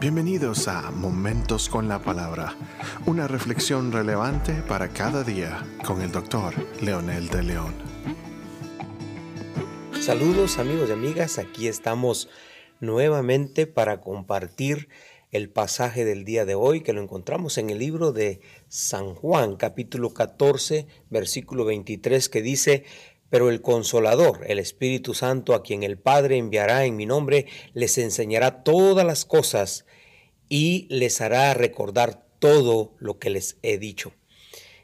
Bienvenidos a Momentos con la Palabra, una reflexión relevante para cada día con el doctor Leonel de León. Saludos amigos y amigas, aquí estamos nuevamente para compartir el pasaje del día de hoy que lo encontramos en el libro de San Juan, capítulo 14, versículo 23, que dice, pero el consolador, el Espíritu Santo, a quien el Padre enviará en mi nombre, les enseñará todas las cosas y les hará recordar todo lo que les he dicho.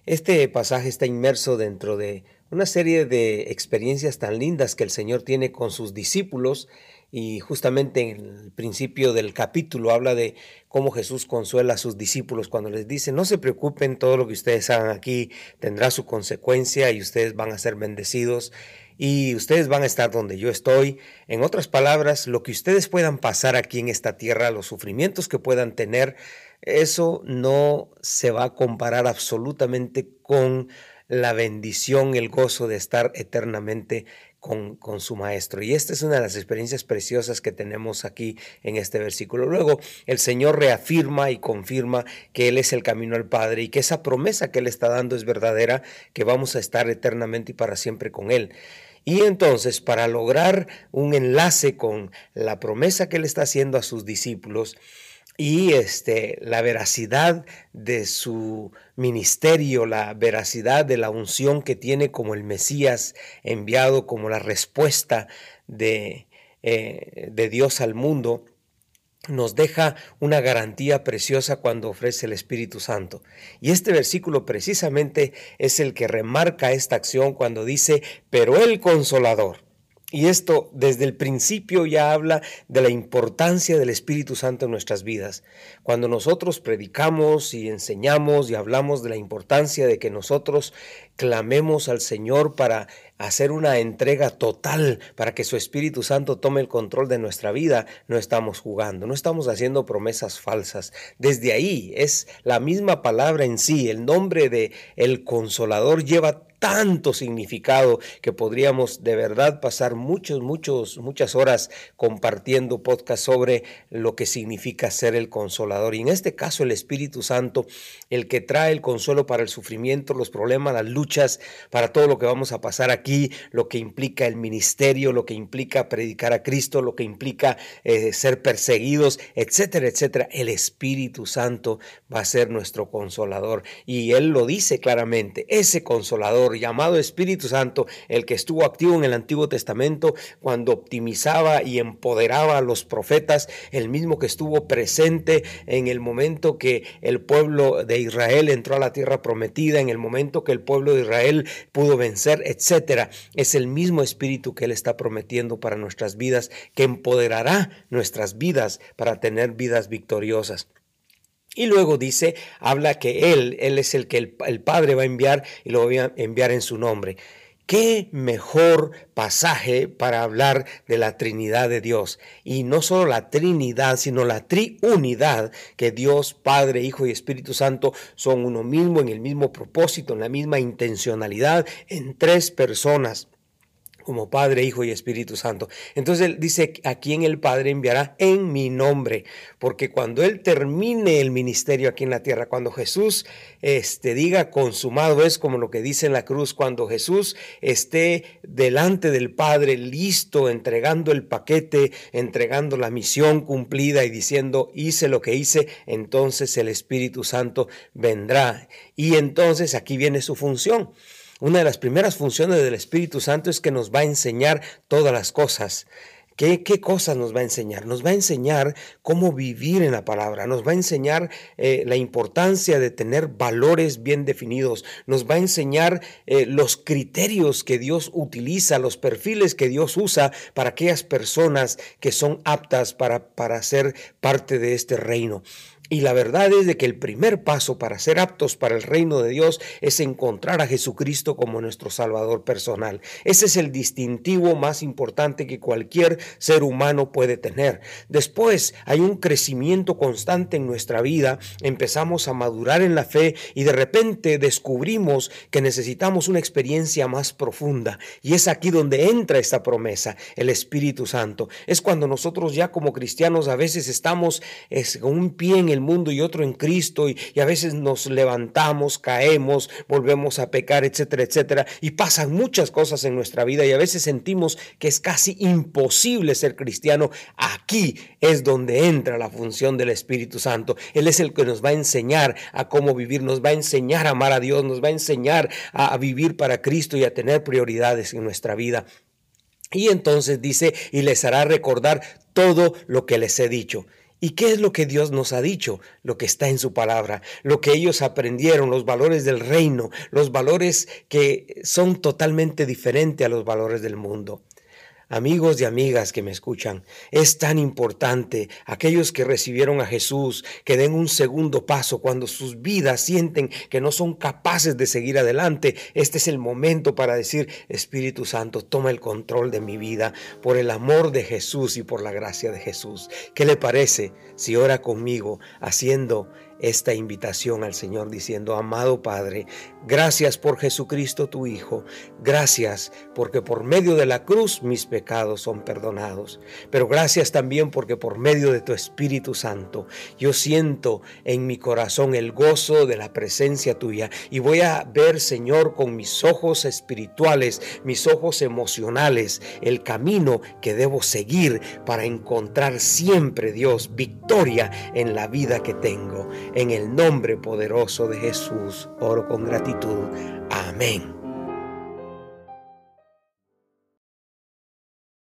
Este pasaje está inmerso dentro de una serie de experiencias tan lindas que el Señor tiene con sus discípulos y justamente en el principio del capítulo habla de cómo Jesús consuela a sus discípulos cuando les dice, no se preocupen, todo lo que ustedes hagan aquí tendrá su consecuencia y ustedes van a ser bendecidos y ustedes van a estar donde yo estoy. En otras palabras, lo que ustedes puedan pasar aquí en esta tierra, los sufrimientos que puedan tener, eso no se va a comparar absolutamente con la bendición, el gozo de estar eternamente con, su maestro. Y esta es una de las experiencias preciosas que tenemos aquí en este versículo. Luego el Señor reafirma y confirma que Él es el camino al Padre y que esa promesa que Él está dando es verdadera, que vamos a estar eternamente y para siempre con Él. Y entonces, para lograr un enlace con la promesa que Él está haciendo a sus discípulos, y este, la veracidad de su ministerio, la veracidad de la unción que tiene como el Mesías enviado, como la respuesta de, eh, de Dios al mundo, nos deja una garantía preciosa cuando ofrece el Espíritu Santo. Y este versículo precisamente es el que remarca esta acción cuando dice, pero el consolador, y esto desde el principio ya habla de la importancia del Espíritu Santo en nuestras vidas. Cuando nosotros predicamos y enseñamos y hablamos de la importancia de que nosotros clamemos al Señor para hacer una entrega total, para que su Espíritu Santo tome el control de nuestra vida, no estamos jugando, no estamos haciendo promesas falsas. Desde ahí es la misma palabra en sí, el nombre de el consolador lleva tanto significado que podríamos de verdad pasar muchos, muchos, muchas horas compartiendo podcast sobre lo que significa ser el consolador. Y en este caso el Espíritu Santo, el que trae el consuelo para el sufrimiento, los problemas, las luchas, para todo lo que vamos a pasar aquí, lo que implica el ministerio, lo que implica predicar a Cristo, lo que implica eh, ser perseguidos, etcétera, etcétera. El Espíritu Santo va a ser nuestro consolador. Y Él lo dice claramente, ese consolador llamado Espíritu Santo, el que estuvo activo en el Antiguo Testamento cuando optimizaba y empoderaba a los profetas, el mismo que estuvo presente en el momento que el pueblo de Israel entró a la tierra prometida, en el momento que el pueblo de Israel pudo vencer, etcétera. Es el mismo Espíritu que Él está prometiendo para nuestras vidas, que empoderará nuestras vidas para tener vidas victoriosas. Y luego dice, habla que Él, Él es el que el, Padre va a enviar y lo va a enviar en su nombre. ¿Qué mejor pasaje para hablar de la Trinidad de Dios? Y no solo la Trinidad, sino la triunidad, que Dios, Padre, Hijo y Espíritu Santo son uno mismo, en el mismo propósito, en la misma intencionalidad, en tres personas como Padre, Hijo y Espíritu Santo. Entonces él dice, a quien el Padre enviará en mi nombre, porque cuando Él termine el ministerio aquí en la tierra, cuando Jesús este, diga consumado, es como lo que dice en la cruz, cuando Jesús esté delante del Padre, listo, entregando el paquete, entregando la misión cumplida y diciendo, hice lo que hice, entonces el Espíritu Santo vendrá. Y entonces aquí viene su función. Una de las primeras funciones del Espíritu Santo es que nos va a enseñar todas las cosas. ¿Qué, ¿Qué, cosas nos va a enseñar? Nos va a enseñar cómo vivir en la palabra, nos va a enseñar eh, la importancia de tener valores bien definidos, nos va a enseñar eh, los criterios que Dios utiliza, los perfiles que Dios usa para aquellas personas que son aptas para, para ser parte de este reino. Y la verdad es de que el primer paso para ser aptos para el reino de Dios es encontrar a Jesucristo como nuestro Salvador personal. Ese es el distintivo más importante que cualquier ser humano puede tener. Después hay un crecimiento constante en nuestra vida, empezamos a madurar en la fe y de repente descubrimos que necesitamos una experiencia más profunda. Y es aquí donde entra esta promesa, el Espíritu Santo. Es cuando nosotros ya como cristianos a veces estamos con un pie en el mundo y otro en Cristo y, a veces nos levantamos, caemos, volvemos a pecar, etcétera, etcétera. Y pasan muchas cosas en nuestra vida y a veces sentimos que es casi imposible ser cristiano. Aquí es donde entra la función del Espíritu Santo. Él es el que nos va a enseñar a cómo vivir, nos va a enseñar a amar a Dios, nos va a enseñar a vivir para Cristo y a tener prioridades en nuestra vida. Y entonces dice, y les hará recordar todo lo que les he dicho. ¿Y qué es lo que Dios nos ha dicho? Lo que está en su palabra, lo que ellos aprendieron, los valores del reino, los valores que son totalmente diferentes a los valores del mundo. Amigos y amigas que me escuchan, es tan importante aquellos que recibieron a Jesús que den un segundo paso cuando sus vidas sienten que no son capaces de seguir adelante. Este es el momento para decir, Espíritu Santo, toma el control de mi vida por el amor de Jesús y por la gracia de Jesús. ¿Qué le parece si ora conmigo haciendo esta invitación al Señor diciendo, amado Padre, gracias por Jesucristo tu Hijo, gracias porque por medio de la cruz mis pecados son perdonados, pero gracias también porque por medio de tu Espíritu Santo yo siento en mi corazón el gozo de la presencia tuya y voy a ver, Señor, con mis ojos espirituales, mis ojos emocionales, el camino que debo seguir para encontrar siempre, Dios, victoria en la vida que tengo. En el nombre poderoso de Jesús, oro con gratitud. Amén.